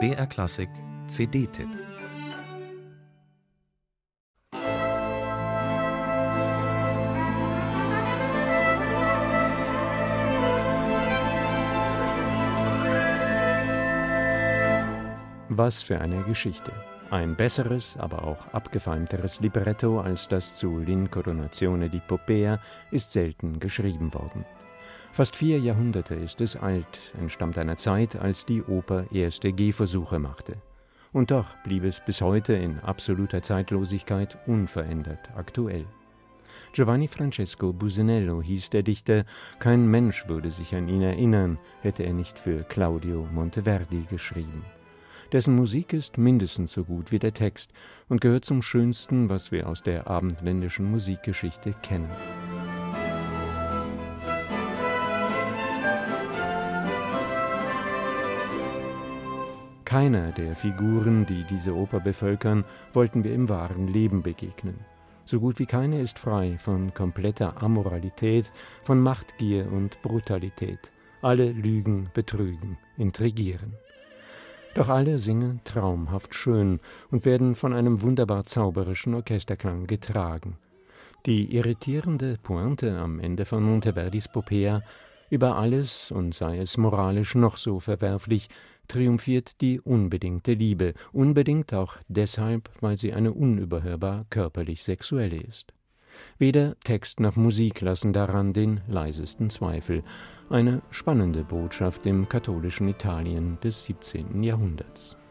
BR Klassik CD-Tipp Was für eine Geschichte. Ein besseres, aber auch abgefeimteres Libretto als das zu L'Incoronazione di Poppea ist selten geschrieben worden. Fast vier Jahrhunderte ist es alt, entstammt einer Zeit, als die Oper erste Gehversuche machte. Und doch blieb es bis heute in absoluter Zeitlosigkeit unverändert aktuell. Giovanni Francesco Businello hieß der Dichter, kein Mensch würde sich an ihn erinnern, hätte er nicht für Claudio Monteverdi geschrieben. Dessen Musik ist mindestens so gut wie der Text und gehört zum Schönsten, was wir aus der abendländischen Musikgeschichte kennen. Keiner der Figuren, die diese Oper bevölkern, wollten wir im wahren Leben begegnen. So gut wie keine ist frei von kompletter Amoralität, von Machtgier und Brutalität. Alle lügen, betrügen, intrigieren. Doch alle singen traumhaft schön und werden von einem wunderbar zauberischen Orchesterklang getragen. Die irritierende Pointe am Ende von Monteverdis Popea über alles, und sei es moralisch noch so verwerflich, triumphiert die unbedingte Liebe, unbedingt auch deshalb, weil sie eine unüberhörbar körperlich sexuelle ist. Weder Text noch Musik lassen daran den leisesten Zweifel. Eine spannende Botschaft im katholischen Italien des 17. Jahrhunderts.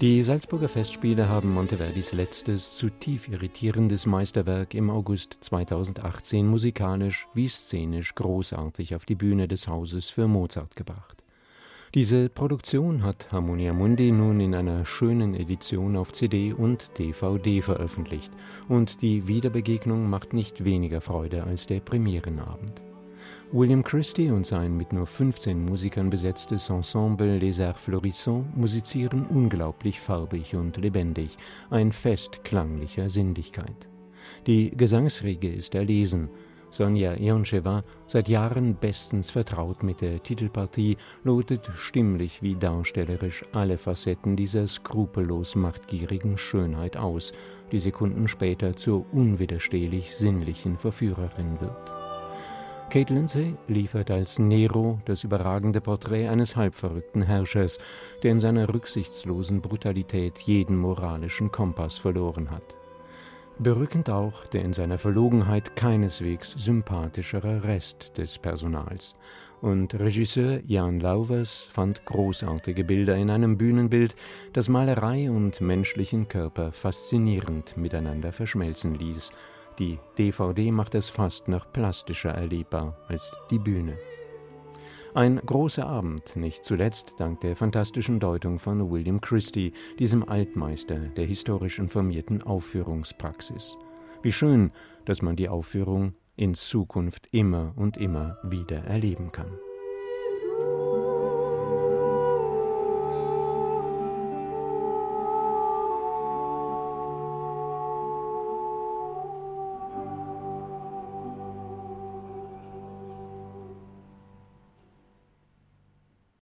Die Salzburger Festspiele haben Monteverdis letztes, zutiefst irritierendes Meisterwerk im August 2018 musikalisch wie szenisch großartig auf die Bühne des Hauses für Mozart gebracht. Diese Produktion hat Harmonia Mundi nun in einer schönen Edition auf CD und DVD veröffentlicht und die Wiederbegegnung macht nicht weniger Freude als der Premierenabend. William Christie und sein mit nur 15 Musikern besetztes Ensemble Les Arts Florissants musizieren unglaublich farbig und lebendig, ein Fest klanglicher Sinnlichkeit. Die Gesangsriege ist erlesen. Sonja Ioncheva, seit Jahren bestens vertraut mit der Titelpartie, lotet stimmlich wie darstellerisch alle Facetten dieser skrupellos machtgierigen Schönheit aus, die Sekunden später zur unwiderstehlich sinnlichen Verführerin wird. Kate Lindsay liefert als Nero das überragende Porträt eines halbverrückten Herrschers, der in seiner rücksichtslosen Brutalität jeden moralischen Kompass verloren hat. Berückend auch der in seiner Verlogenheit keineswegs sympathischere Rest des Personals. Und Regisseur Jan Lauvers fand großartige Bilder in einem Bühnenbild, das Malerei und menschlichen Körper faszinierend miteinander verschmelzen ließ die DVD macht es fast noch plastischer erlebbar als die Bühne. Ein großer Abend, nicht zuletzt dank der fantastischen Deutung von William Christie, diesem Altmeister der historisch informierten Aufführungspraxis. Wie schön, dass man die Aufführung in Zukunft immer und immer wieder erleben kann.